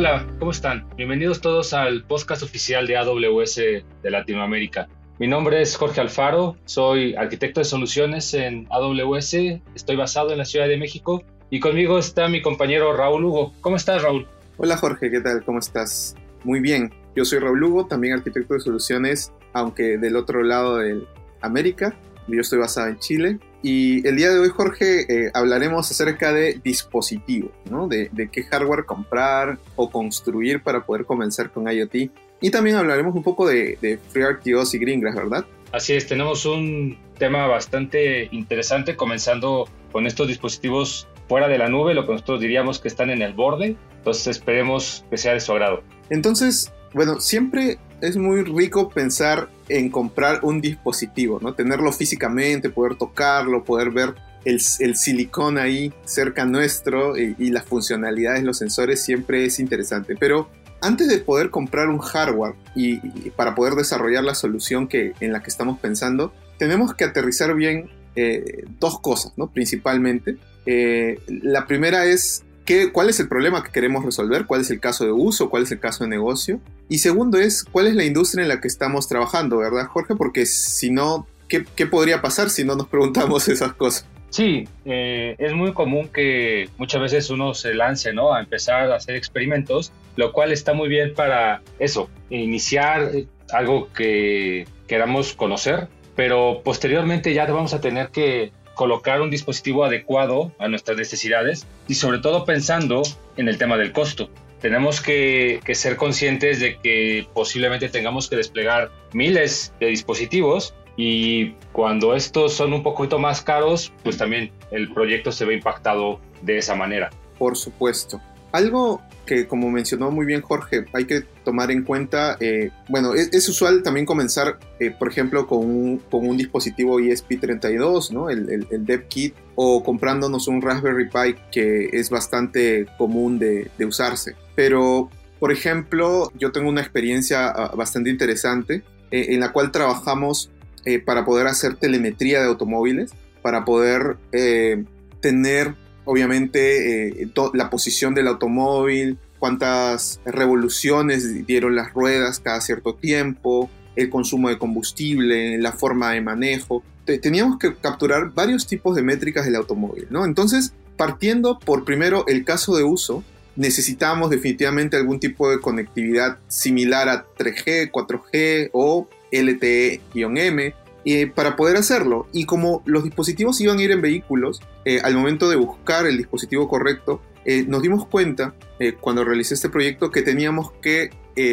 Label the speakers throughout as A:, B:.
A: Hola, ¿cómo están? Bienvenidos todos al podcast oficial de AWS de Latinoamérica. Mi nombre es Jorge Alfaro, soy arquitecto de soluciones en AWS, estoy basado en la Ciudad de México y conmigo está mi compañero Raúl Hugo. ¿Cómo estás, Raúl?
B: Hola, Jorge, ¿qué tal? ¿Cómo estás? Muy bien, yo soy Raúl Hugo, también arquitecto de soluciones, aunque del otro lado de América. Yo estoy basado en Chile. Y el día de hoy, Jorge, eh, hablaremos acerca de dispositivos, ¿no? De, de, qué hardware comprar o construir para poder comenzar con IoT. Y también hablaremos un poco de, de FreeRTOS y Greengrass, ¿verdad?
A: Así es, tenemos un tema bastante interesante comenzando con estos dispositivos fuera de la nube, lo que nosotros diríamos que están en el borde. Entonces esperemos que sea de su agrado.
B: Entonces, bueno, siempre es muy rico pensar en comprar un dispositivo, ¿no? Tenerlo físicamente, poder tocarlo, poder ver el, el silicón ahí cerca nuestro y, las funcionalidades, los sensores, siempre es interesante. Pero antes de poder comprar un hardware y, y, para poder desarrollar la solución que, en la que estamos pensando, tenemos que aterrizar bien eh, dos cosas, ¿no? Principalmente. Eh, la primera es ¿Qué, ¿Cuál es el problema que queremos resolver? ¿Cuál es el caso de uso? ¿Cuál es el caso de negocio? Y segundo es, ¿cuál es la industria en la que estamos trabajando, verdad, Jorge? Porque si no, ¿qué, qué podría pasar si no nos preguntamos esas cosas?
A: Sí, eh, es muy común que muchas veces uno se lance ¿no? a empezar a hacer experimentos, lo cual está muy bien para eso, iniciar algo que queramos conocer, pero posteriormente ya vamos a tener que colocar un dispositivo adecuado a nuestras necesidades y sobre todo pensando en el tema del costo. Tenemos que, ser conscientes de que posiblemente tengamos que desplegar miles de dispositivos y cuando estos son un poquito más caros, pues también el proyecto se ve impactado de esa manera.
B: Por supuesto. Algo que, como mencionó muy bien Jorge, hay que tomar en cuenta, eh, bueno, es, es, usual también comenzar, eh, por ejemplo, con un, con un, dispositivo ESP32, ¿no? El, el, el, Dev Kit, o comprándonos un Raspberry Pi que es bastante común de, de usarse. Pero, por ejemplo, yo tengo una experiencia uh, bastante interesante eh, en la cual trabajamos eh, para poder hacer telemetría de automóviles, para poder eh, tener obviamente eh, la posición del automóvil, cuántas revoluciones dieron las ruedas cada cierto tiempo, el consumo de combustible, la forma de manejo. Teníamos que capturar varios tipos de métricas del automóvil, ¿no? Entonces, partiendo por primero el caso de uso, necesitamos definitivamente algún tipo de conectividad similar a 3G, 4G o LTE-M eh, para poder hacerlo. Y como los dispositivos iban a ir en vehículos, eh, al momento de buscar el dispositivo correcto, eh, nos dimos cuenta eh, cuando realicé este proyecto que teníamos que,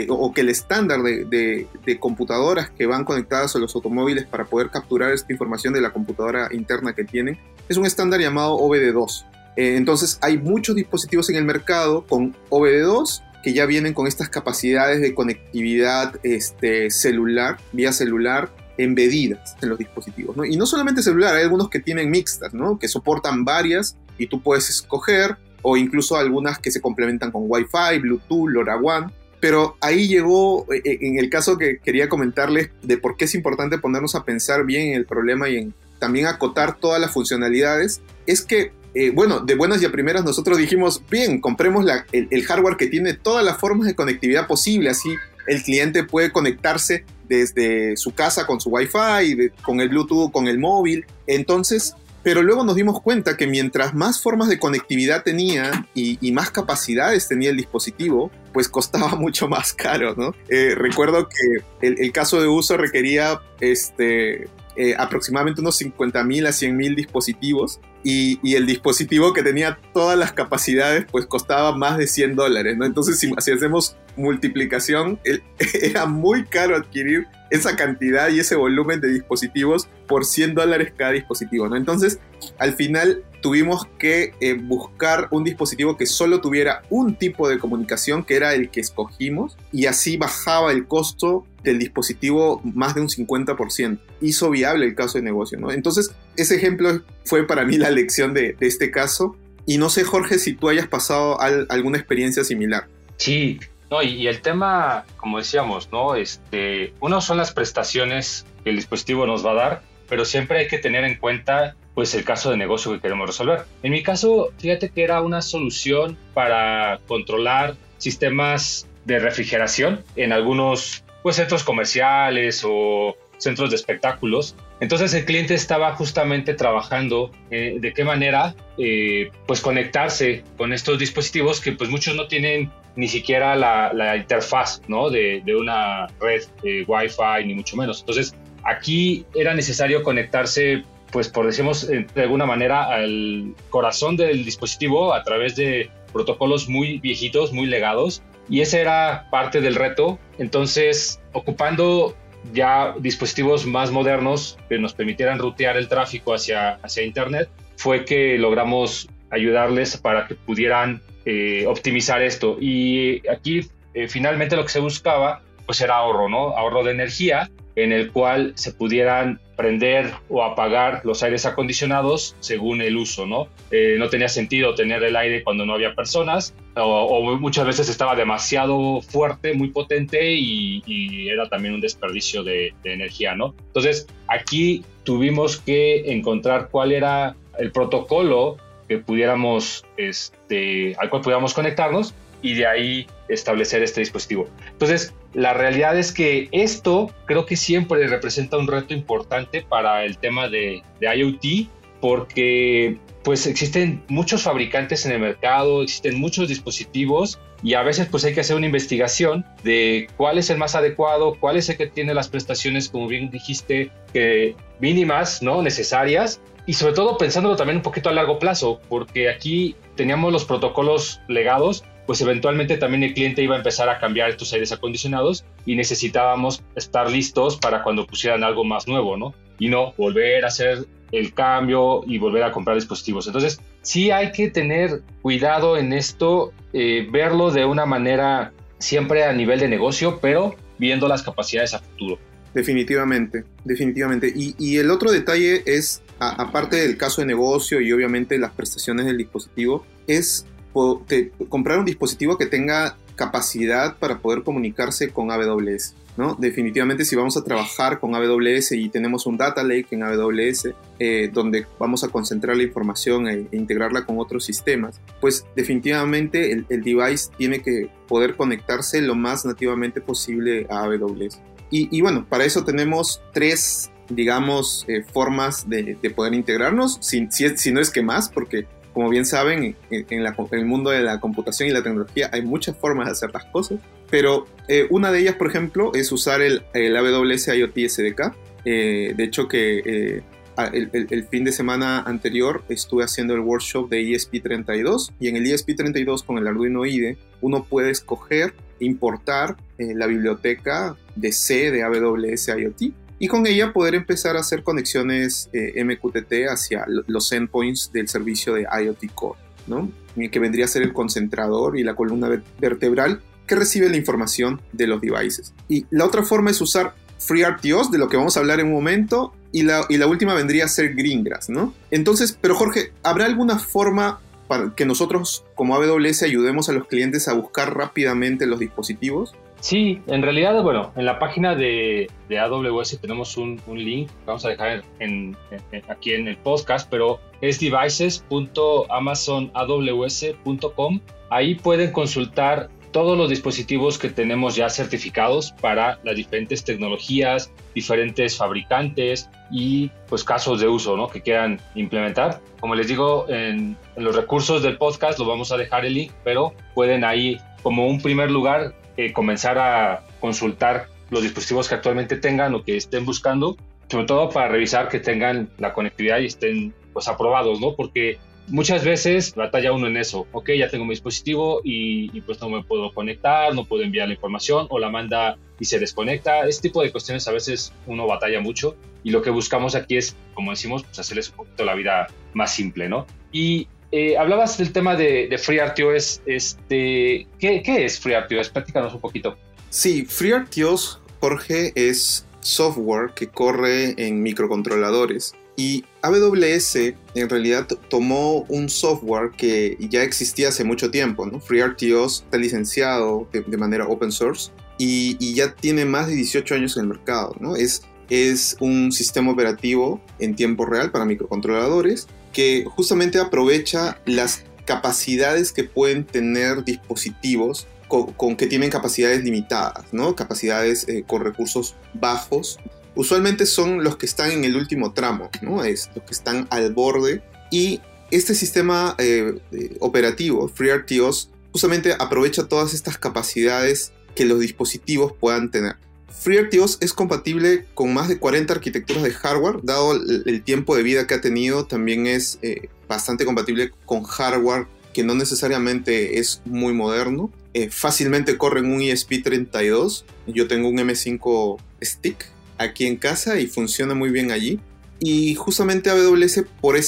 B: o que el estándar de, computadoras que van conectadas a los automóviles para poder capturar esta información de la computadora interna que tienen, es un estándar llamado OBD2. entonces hay muchos dispositivos en el mercado con OBD2 que ya vienen con estas capacidades de conectividad este, celular, vía celular, embedidas en los dispositivos. ¿no? Y no solamente celular, hay algunos que tienen mixtas, ¿no? que soportan varias y tú puedes escoger, o incluso algunas que se complementan con Wi-Fi, Bluetooth, LoRaWAN. Pero ahí llegó, en el caso que quería comentarles de por qué es importante ponernos a pensar bien en el problema y en también acotar todas las funcionalidades, es que eh, bueno, de buenas y a primeras nosotros dijimos, bien, compremos el, hardware que tiene todas las formas de conectividad posible, así el cliente puede conectarse desde su casa con su Wi-Fi, con el Bluetooth, con el móvil. Entonces, pero luego nos dimos cuenta que mientras más formas de conectividad tenía y, más capacidades tenía el dispositivo, pues costaba mucho más caro, ¿no? Eh, recuerdo que el, caso de uso requería este, eh, aproximadamente unos 50.000 a 100.000 dispositivos y, el dispositivo que tenía todas las capacidades pues costaba más de 100 dólares, ¿no? Entonces si hacemos multiplicación, era muy caro adquirir esa cantidad y ese volumen de dispositivos por 100 dólares cada dispositivo, ¿no? Entonces, al final tuvimos que eh, buscar un dispositivo que solo tuviera un tipo de comunicación, que era el que escogimos, y así bajaba el costo del dispositivo más de un 50%. Hizo viable el caso de negocio, ¿no? Entonces, ese ejemplo fue para mí la lección de, este caso. Y no sé, Jorge, si tú hayas pasado al, alguna experiencia similar.
A: Sí, no, y, el tema, como decíamos, ¿no? Este, uno son las prestaciones que el dispositivo nos va a dar, pero siempre hay que tener en cuenta pues el caso de negocio que queremos resolver. En mi caso, fíjate que era una solución para controlar sistemas de refrigeración en algunos pues, centros comerciales o centros de espectáculos. Entonces el cliente estaba justamente trabajando eh, de qué manera eh, pues conectarse con estos dispositivos que pues muchos no tienen ni siquiera la, interfaz ¿no? de, una red de Wi-Fi ni mucho menos. Entonces aquí era necesario conectarse pues por decimos eh, de alguna manera al corazón del dispositivo a través de protocolos muy viejitos, muy legados y ese era parte del reto. Entonces, ocupando ya dispositivos más modernos que nos permitieran rutear el tráfico hacia, hacia Internet, fue que logramos ayudarles para que pudieran eh, optimizar esto. Y aquí eh, finalmente lo que se buscaba pues era ahorro, ¿no? Ahorro de energía en el cual se pudieran prender o apagar los aires acondicionados según el uso, ¿no? Eh, no tenía sentido tener el aire cuando no había personas o, muchas veces estaba demasiado fuerte, muy potente y, era también un desperdicio de, de, energía, ¿no? Entonces aquí tuvimos que encontrar cuál era el protocolo que pudiéramos, este, al cual pudiéramos conectarnos y de ahí establecer este dispositivo. Entonces, la realidad es que esto creo que siempre representa un reto importante para el tema de, IoT porque pues existen muchos fabricantes en el mercado, existen muchos dispositivos y a veces pues hay que hacer una investigación de cuál es el más adecuado, cuál es el que tiene las prestaciones, como bien dijiste, que mínimas, ¿no? Necesarias y sobre todo pensándolo también un poquito a largo plazo, porque aquí teníamos los protocolos legados, pues eventualmente también el cliente iba a empezar a cambiar estos aires acondicionados y necesitábamos estar listos para cuando pusieran algo más nuevo, ¿no? Y no volver a hacer el cambio y volver a comprar dispositivos. Entonces, sí hay que tener cuidado en esto, eh, verlo de una manera siempre a nivel de negocio, pero viendo las capacidades a futuro.
B: Definitivamente, definitivamente. Y, el otro detalle es, aparte del caso de negocio y obviamente las prestaciones del dispositivo, es comprar un dispositivo que tenga capacidad para poder comunicarse con AWS. ¿no? Definitivamente si vamos a trabajar con AWS y tenemos un data lake en AWS eh, donde vamos a concentrar la información e, e, integrarla con otros sistemas, pues definitivamente el, device tiene que poder conectarse lo más nativamente posible a AWS. Y, bueno, para eso tenemos tres digamos, eh, formas de, poder integrarnos, si, si, no es que más, porque como bien saben, en, el mundo de la computación y la tecnología hay muchas formas de hacer las cosas, pero eh, una de ellas, por ejemplo, es usar el, AWS IoT SDK. Eh, de hecho, que eh, el, fin de semana anterior estuve haciendo el workshop de ESP32 y en el ESP32 con el Arduino IDE uno puede escoger importar la biblioteca de C de AWS IoT y con ella poder empezar a hacer conexiones eh, MQTT hacia los endpoints del servicio de IoT Core, ¿no? que vendría a ser el concentrador y la columna vertebral que recibe la información de los devices. Y la otra forma es usar FreeRTOS, de lo que vamos a hablar en un momento, y la, y la última vendría a ser Greengrass, ¿no? Entonces, pero Jorge, ¿habrá alguna forma para que nosotros como AWS ayudemos a los clientes a buscar rápidamente los dispositivos?
A: Sí, en realidad, bueno, en la página de, AWS tenemos un, link, vamos a dejar aquí en el podcast, pero es devices.amazonaws.com. Ahí pueden consultar todos los dispositivos que tenemos ya certificados para las diferentes tecnologías, diferentes fabricantes y pues casos de uso ¿no? que quieran implementar. Como les digo, en, en los recursos del podcast lo vamos a dejar el link, pero pueden ahí como un primer lugar eh, comenzar a consultar los dispositivos que actualmente tengan o que estén buscando, sobre todo para revisar que tengan la conectividad y estén pues aprobados, ¿no? Porque muchas veces batalla uno en eso, ok, ya tengo mi dispositivo y, pues no me puedo conectar, no puedo enviar la información o la manda y se desconecta, este tipo de cuestiones a veces uno batalla mucho y lo que buscamos aquí es, como decimos, pues hacerles un poquito la vida más simple, ¿no? Y eh, hablabas del tema de, de FreeRTOS. Este, ¿qué, ¿Qué es FreeRTOS? Platícanos un poquito.
B: Sí, FreeRTOS, Jorge, es software que corre en microcontroladores. Y AWS en realidad tomó un software que ya existía hace mucho tiempo, ¿no? FreeRTOS está licenciado de, manera open source y, y, ya tiene más de 18 años en el mercado, ¿no? Es es un sistema operativo en tiempo real para microcontroladores que justamente aprovecha las capacidades que pueden tener dispositivos con, que tienen capacidades limitadas, ¿no? Capacidades eh, con recursos bajos. Usualmente son los que están en el último tramo, ¿no? Es los que están al borde. Y este sistema eh, operativo, FreeRTOS, justamente aprovecha todas estas capacidades que los dispositivos puedan tener. FreeRTOS es compatible con más de 40 arquitecturas de hardware, dado el, tiempo de vida que ha tenido, también es eh, bastante compatible con hardware que no necesariamente es muy moderno. Eh, fácilmente corre en un ESP32. Yo tengo un M5 Stick aquí en casa y funciona muy bien allí. Y justamente AWS por,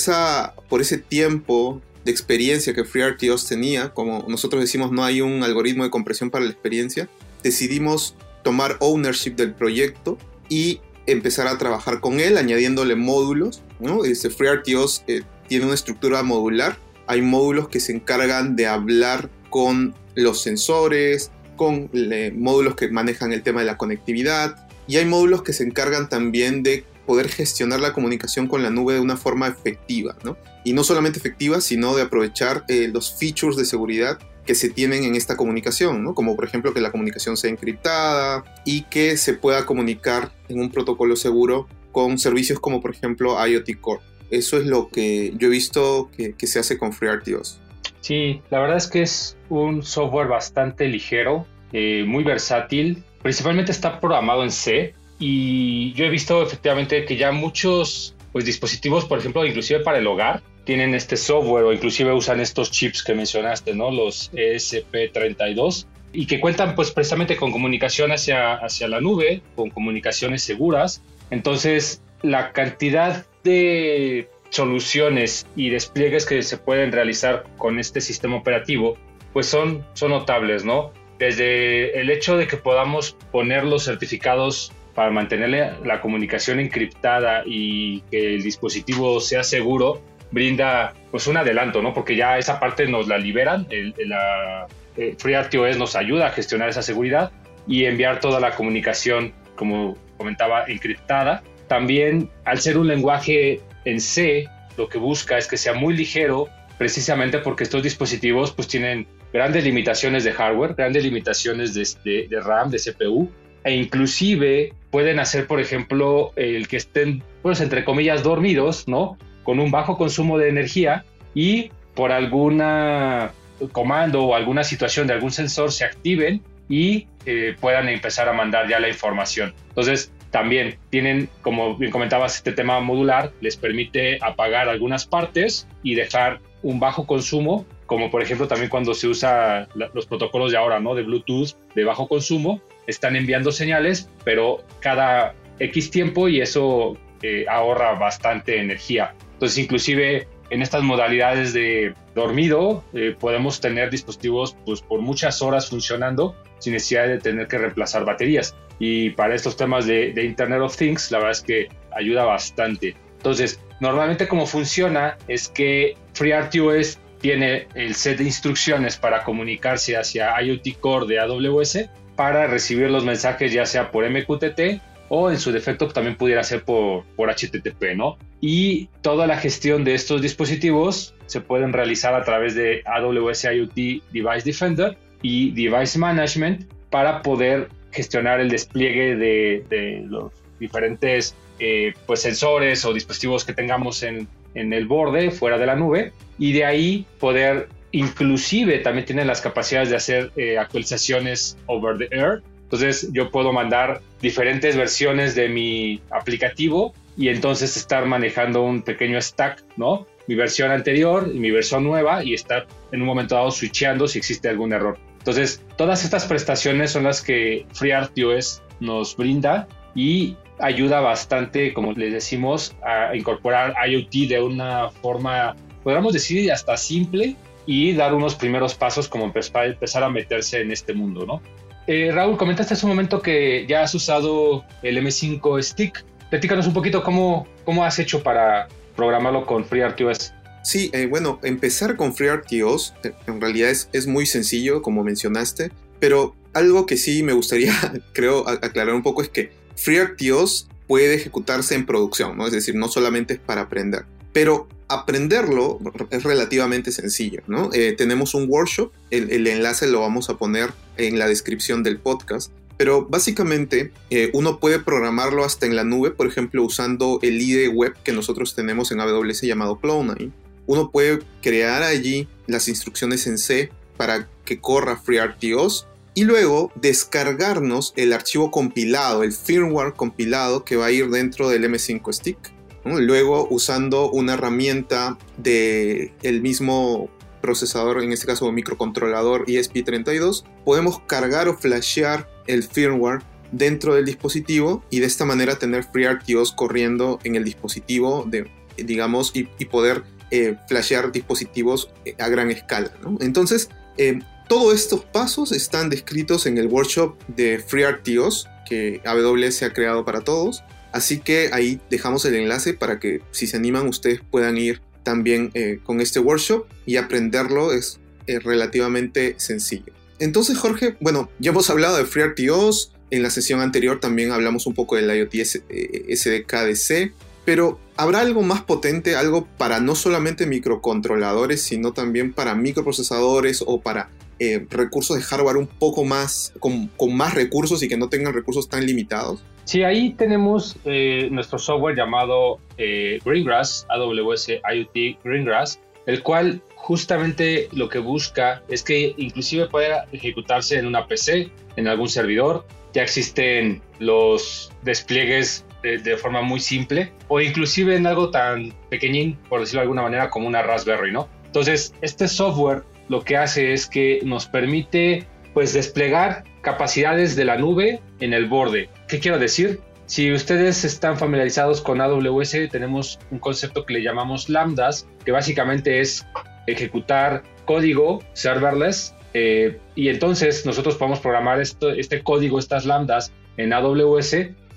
B: por ese tiempo de experiencia que FreeRTOS tenía, como nosotros decimos no hay un algoritmo de compresión para la experiencia, decidimos tomar ownership del proyecto y empezar a trabajar con él, añadiéndole módulos. ¿no? Este FreeRTOS eh, tiene una estructura modular. Hay módulos que se encargan de hablar con los sensores, con módulos que manejan el tema de la conectividad. Y hay módulos que se encargan también de poder gestionar la comunicación con la nube de una forma efectiva, ¿no? Y no solamente efectiva, sino de aprovechar eh, los features de seguridad que se tienen en esta comunicación, como por ejemplo que la comunicación sea encriptada y que se pueda comunicar en un protocolo seguro con servicios como por ejemplo IoT Core. Eso es lo que yo he visto que, se hace con FreeRTOS.
A: Sí, la verdad es que es un software bastante ligero, eh, muy versátil, principalmente está programado en C y yo he visto efectivamente que ya muchos pues, dispositivos, por ejemplo, inclusive para el hogar, tienen este software o inclusive usan estos chips que mencionaste, ¿no? Los ESP32 y que cuentan pues precisamente con comunicación hacia, hacia la nube, con comunicaciones seguras. Entonces, la cantidad de soluciones y despliegues que se pueden realizar con este sistema operativo, pues son, son notables, ¿no? Desde el hecho de que podamos poner los certificados para mantener la comunicación encriptada y que el dispositivo sea seguro, brinda pues un adelanto, ¿no? Porque ya esa parte nos la liberan, el, la eh, FreeRTOS nos ayuda a gestionar esa seguridad y enviar toda la comunicación, como comentaba, encriptada. También, al ser un lenguaje en C, lo que busca es que sea muy ligero, precisamente porque estos dispositivos pues tienen grandes limitaciones de hardware, grandes limitaciones de, de RAM, de CPU, e inclusive pueden hacer, por ejemplo, el que estén, pues, entre comillas, dormidos, ¿no? Con un bajo consumo de energía y por alguna comando o alguna situación de algún sensor se activen y eh, puedan empezar a mandar ya la información. Entonces, también tienen, como bien comentabas, este tema modular les permite apagar algunas partes y dejar un bajo consumo, como por ejemplo también cuando se usa los protocolos de ahora, ¿no? De Bluetooth de bajo consumo, están enviando señales, pero cada X tiempo y eso eh, ahorra bastante energía. Entonces, inclusive en estas modalidades de dormido, eh, podemos tener dispositivos pues, por muchas horas funcionando sin necesidad de tener que reemplazar baterías. Y para estos temas de, Internet of Things, la verdad es que ayuda bastante. Entonces, normalmente como funciona es que FreeRTOS tiene el set de instrucciones para comunicarse hacia IoT Core de AWS para recibir los mensajes ya sea por MQTT o en su defecto también pudiera ser por, por HTTP, ¿no? Y toda la gestión de estos dispositivos se pueden realizar a través de AWS IoT Device Defender y Device Management para poder gestionar el despliegue de, los diferentes eh, pues sensores o dispositivos que tengamos en, en el borde fuera de la nube y de ahí poder inclusive también tiene las capacidades de hacer eh, actualizaciones over the air entonces yo puedo mandar diferentes versiones de mi aplicativo y entonces estar manejando un pequeño stack, ¿no? Mi versión anterior y mi versión nueva y estar en un momento dado switchando si existe algún error. Entonces, todas estas prestaciones son las que FreeRTOS nos brinda y ayuda bastante, como les decimos, a incorporar IoT de una forma, podríamos decir, hasta simple y dar unos primeros pasos como empezar a meterse en este mundo, ¿no? Eh, Raúl, comentaste hace un momento que ya has usado el M5 Stick. Platícanos un poquito cómo, cómo has hecho para programarlo con FreeRTOS.
B: Sí, eh, bueno, empezar con FreeRTOS eh, en realidad es, es muy sencillo, como mencionaste, pero algo que sí me gustaría, creo, aclarar un poco es que FreeRTOS puede ejecutarse en producción, ¿no? Es decir, no solamente es para aprender. Pero aprenderlo es relativamente sencillo, ¿no? Eh, tenemos un workshop, el, enlace lo vamos a poner en la descripción del podcast, pero básicamente eh, uno puede programarlo hasta en la nube, por ejemplo, usando el IDE web que nosotros tenemos en AWS llamado Cloud9. Uno puede crear allí las instrucciones en C para que corra FreeRTOS y luego descargarnos el archivo compilado, el firmware compilado que va a ir dentro del M5 Stick Luego, usando una herramienta del el mismo procesador, en este caso microcontrolador ESP32, podemos cargar o flashear el firmware dentro del dispositivo y de esta manera tener FreeRTOS corriendo en el dispositivo, de, digamos, y, poder eh, flashear dispositivos eh, a gran escala. Entonces, eh, todos estos pasos están descritos en el workshop de FreeRTOS que AWS ha creado para todos. Así que ahí dejamos el enlace para que si se animan ustedes puedan ir también eh, con este workshop y aprenderlo es eh, relativamente sencillo. Entonces Jorge, bueno, ya hemos hablado de FreeRTOS, en la sesión anterior también hablamos un poco del IoT SDKDC, eh, pero ¿habrá algo más potente, algo para no solamente microcontroladores, sino también para microprocesadores o para recursos de hardware un poco más, con, con, más recursos y que no tengan recursos tan limitados?
A: Sí, ahí tenemos eh, nuestro software llamado eh, Greengrass, AWS IoT Greengrass, el cual justamente lo que busca es que inclusive pueda ejecutarse en una PC, en algún servidor. Ya existen los despliegues de, de, forma muy simple o inclusive en algo tan pequeñín, por decirlo de alguna manera, como una Raspberry, ¿no? Entonces, este software lo que hace es que nos permite pues desplegar capacidades de la nube en el borde. ¿Qué quiero decir? Si ustedes están familiarizados con AWS, tenemos un concepto que le llamamos lambdas, que básicamente es ejecutar código serverless. Eh, y entonces nosotros podemos programar este código, estas lambdas, en AWS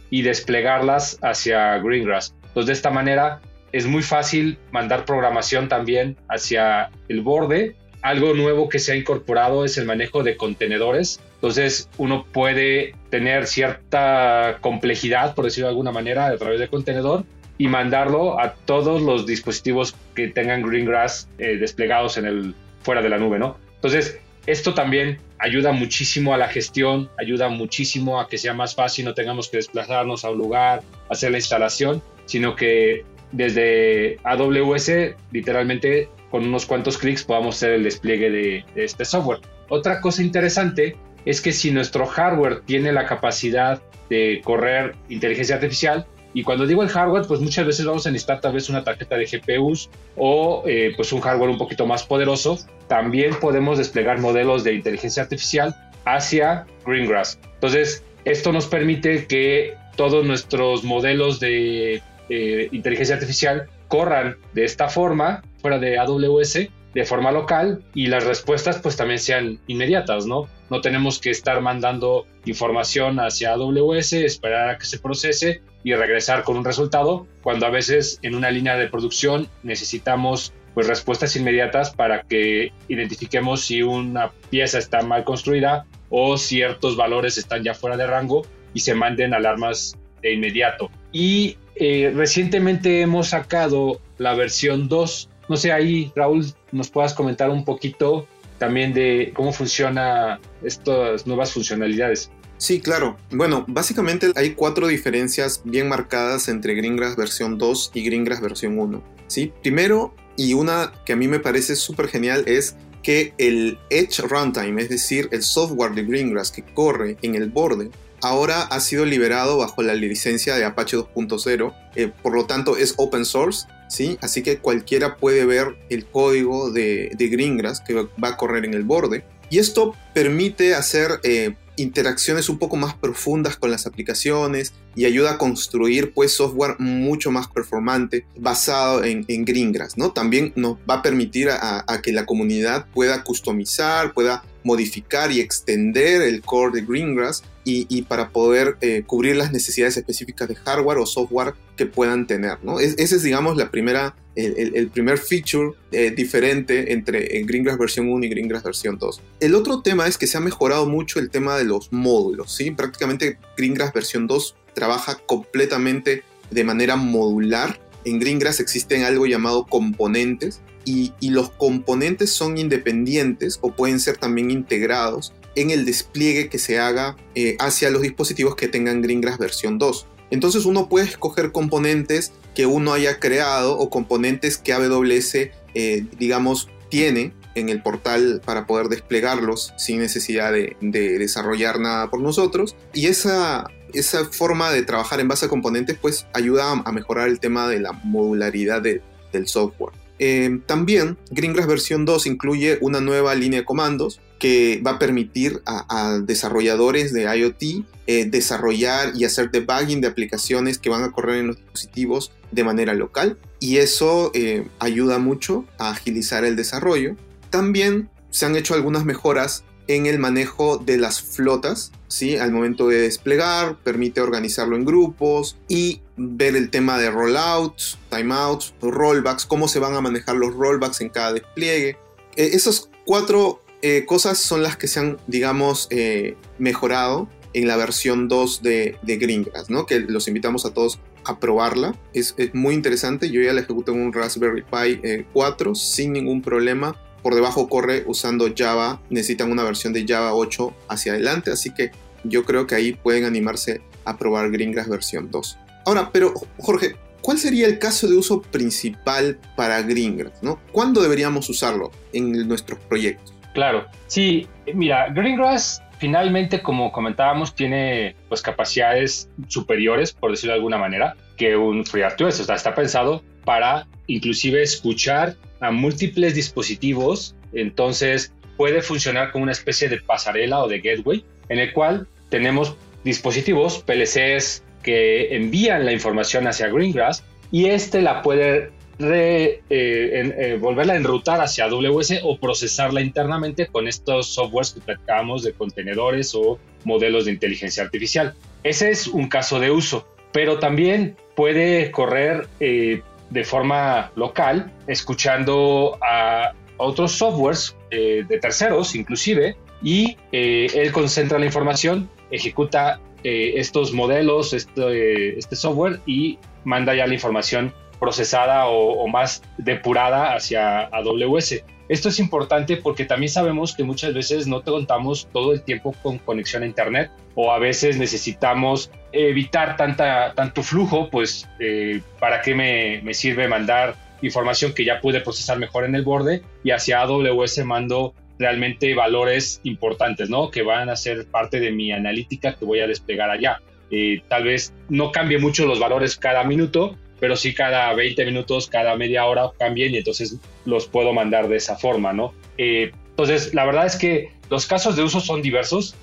A: y desplegarlas hacia Greengrass. Entonces, de esta manera es muy fácil mandar programación también hacia el borde algo nuevo que se ha incorporado es el manejo de contenedores. Entonces uno puede tener cierta complejidad, por decirlo de alguna manera, a través de contenedor y mandarlo a todos los dispositivos que tengan Greengrass eh, desplegados en el, fuera de la nube, ¿no? Entonces, esto también ayuda muchísimo a la gestión, ayuda muchísimo a que sea más fácil, no tengamos que desplazarnos a un lugar, hacer la instalación, sino que desde AWS literalmente con unos cuantos clics podamos hacer el despliegue de, este software. Otra cosa interesante es que si nuestro hardware tiene la capacidad de correr inteligencia artificial, y cuando digo el hardware, pues muchas veces vamos a necesitar tal vez una tarjeta de GPUs o eh, pues un hardware un poquito más poderoso. También podemos desplegar modelos de inteligencia artificial hacia Greengrass. Entonces, esto nos permite que todos nuestros modelos de eh, inteligencia artificial corran de esta forma fuera de AWS de forma local y las respuestas pues también sean inmediatas, ¿no? No tenemos que estar mandando información hacia AWS, esperar a que se procese y regresar con un resultado, cuando a veces en una línea de producción necesitamos pues respuestas inmediatas para que identifiquemos si una pieza está mal construida o ciertos valores están ya fuera de rango y se manden alarmas de inmediato. Y eh, recientemente hemos sacado la versión 2. No sé, ahí Raúl, nos puedas comentar un poquito también de cómo funciona estas nuevas funcionalidades.
B: Sí, claro. Bueno, básicamente hay cuatro diferencias bien marcadas entre Greengrass versión 2 y Greengrass versión 1. ¿sí? Primero, y una que a mí me parece súper genial, es que el Edge Runtime, es decir, el software de Greengrass que corre en el borde, ahora ha sido liberado bajo la licencia de Apache 2.0, eh, por lo tanto es open source, ¿sí? así que cualquiera puede ver el código de, de Greengrass que va a correr en el borde. Y esto permite hacer eh, interacciones un poco más profundas con las aplicaciones y ayuda a construir pues software mucho más performante basado en, en Greengrass, ¿no? También nos va a permitir a, que la comunidad pueda customizar, pueda modificar y extender el core de Greengrass y, para poder eh, cubrir las necesidades específicas de hardware o software que puedan tener. ¿no? ese es, digamos, la primera, el, primer feature eh, diferente entre Greengrass versión 1 y Greengrass versión 2. El otro tema es que se ha mejorado mucho el tema de los módulos. ¿sí? Prácticamente Greengrass versión 2 trabaja completamente de manera modular. En Greengrass existen algo llamado componentes y, los componentes son independientes o pueden ser también integrados en el despliegue que se haga eh, hacia los dispositivos que tengan Greengrass versión 2. Entonces uno puede escoger componentes que uno haya creado o componentes que AWS, eh, digamos, tiene en el portal para poder desplegarlos sin necesidad de, desarrollar nada por nosotros. Y esa, esa forma de trabajar en base a componentes pues ayuda a, mejorar el tema de la modularidad del software. Eh, también Greengrass versión 2 incluye una nueva línea de comandos que va a permitir a, desarrolladores de IoT eh, desarrollar y hacer debugging de aplicaciones que van a correr en los dispositivos de manera local y eso eh, ayuda mucho a agilizar el desarrollo también se han hecho algunas mejoras en el manejo de las flotas, ¿sí? Al momento de desplegar, permite organizarlo en grupos y ver el tema de rollouts, timeouts, rollbacks, cómo se van a manejar los rollbacks en cada despliegue. Eh, esas cuatro eh, cosas son las que se han, digamos, eh, mejorado en la versión 2 de, de Greengrass, ¿no? Que los invitamos a todos a probarla. Es, es muy interesante. Yo ya la ejecuto en un Raspberry Pi 4 sin ningún problema por debajo corre usando Java, necesitan una versión de Java 8 hacia adelante, así que yo creo que ahí pueden animarse a probar Greengrass versión 2. Ahora, pero Jorge, ¿cuál sería el caso de uso principal para Greengrass? ¿no? ¿Cuándo deberíamos usarlo en nuestros proyectos?
A: Claro, sí, mira, Greengrass finalmente, como comentábamos, tiene pues capacidades superiores, por decirlo de alguna manera, que un FreeRTOS. O sea, está pensado para inclusive escuchar a múltiples dispositivos, entonces puede funcionar como una especie de pasarela o de gateway, en el cual tenemos dispositivos, PLCs, que envían la información hacia Greengrass y este la puede eh, eh, volverla a enrutar hacia AWS o procesarla internamente con estos softwares que platicábamos de contenedores o modelos de inteligencia artificial. Ese es un caso de uso, pero también puede correr eh, de forma local, escuchando a otros softwares de terceros inclusive, y él concentra la información, ejecuta estos modelos, este, este, software y manda ya la información procesada o, más depurada hacia AWS. Esto es importante porque también sabemos que muchas veces no contamos todo el tiempo con conexión a Internet o a veces necesitamos evitar tanta, tanto flujo, pues eh, para qué me, me, sirve mandar información que ya pude procesar mejor en el borde y hacia AWS mando realmente valores importantes, ¿no? Que van a ser parte de mi analítica que voy a desplegar allá. Eh, tal vez no cambie mucho los valores cada minuto, pero sí cada 20 minutos, cada media hora cambien y entonces los puedo mandar de esa forma, ¿no? Eh, entonces, la verdad es que los casos de uso son diversos.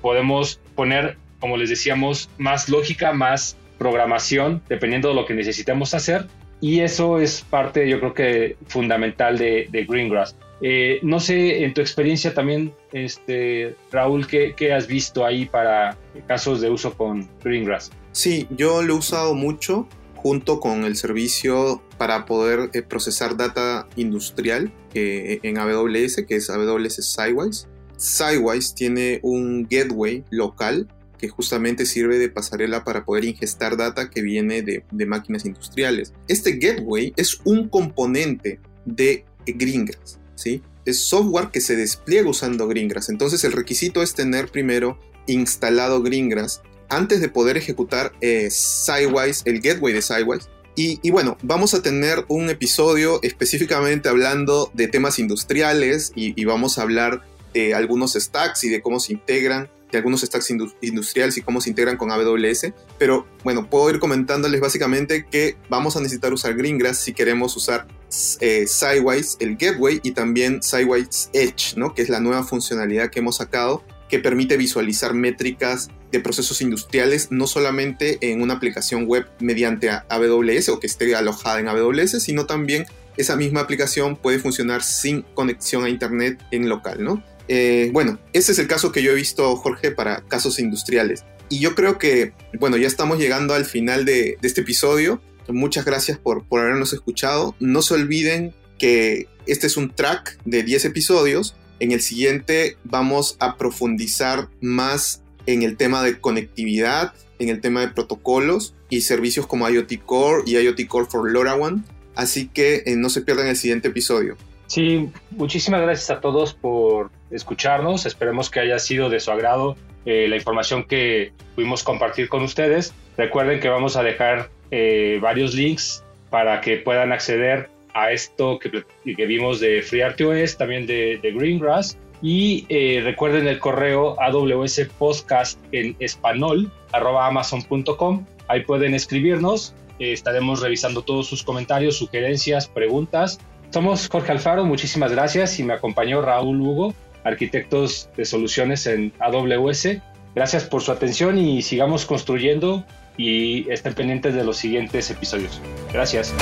A: podemos poner como les decíamos, más lógica, más programación, dependiendo de lo que necesitemos hacer. Y eso es parte, yo creo que fundamental de, Greengrass. Eh, no sé, en tu experiencia también, este, Raúl, ¿qué, ¿qué, has visto ahí para casos de uso con Greengrass?
B: Sí, yo lo he usado mucho junto con el servicio para poder eh, procesar data industrial eh, en AWS, que es AWS Sidewise. Sidewise tiene un gateway local que justamente sirve de pasarela para poder ingestar data que viene de, máquinas industriales. Este gateway es un componente de Greengrass, ¿sí? Es software que se despliega usando Greengrass. Entonces el requisito es tener primero instalado Greengrass antes de poder ejecutar eh, Sidewise, el gateway de Sidewise. Y, bueno, vamos a tener un episodio específicamente hablando de temas industriales y vamos a hablar de algunos stacks y de cómo se integran de algunos stacks industriales y cómo se integran con AWS. Pero bueno, puedo ir comentándoles básicamente que vamos a necesitar usar Greengrass si queremos usar eh, Sidewise, el gateway, y también Sidewise Edge, ¿no? que es la nueva funcionalidad que hemos sacado que permite visualizar métricas de procesos industriales no solamente en una aplicación web mediante AWS o que esté alojada en AWS, sino también esa misma aplicación puede funcionar sin conexión a internet en local, ¿no? Eh, bueno, ese es el caso que yo he visto, Jorge, para casos industriales. Y yo creo que, bueno, ya estamos llegando al final de, este episodio. Muchas gracias por, por habernos escuchado. No se olviden que este es un track de 10 episodios. En el siguiente vamos a profundizar más en el tema de conectividad, en el tema de protocolos y servicios como IoT Core y IoT Core for LoRaWAN. Así que eh, no se pierdan el siguiente episodio.
A: Sí, muchísimas gracias a todos por escucharnos. Esperemos que haya sido de su agrado eh, la información que pudimos compartir con ustedes. Recuerden que vamos a dejar eh, varios links para que puedan acceder a esto que, que vimos de FreeRTOS, también de, de Greengrass. Y eh, recuerden el correo AWS Podcast en español, arroba amazon.com. Ahí pueden escribirnos. Eh, estaremos revisando todos sus comentarios, sugerencias, preguntas. Somos Jorge Alfaro, muchísimas gracias. Y me acompañó Raúl Hugo, arquitectos de soluciones en AWS. Gracias por su atención y sigamos construyendo y estén pendientes de los siguientes episodios. Gracias.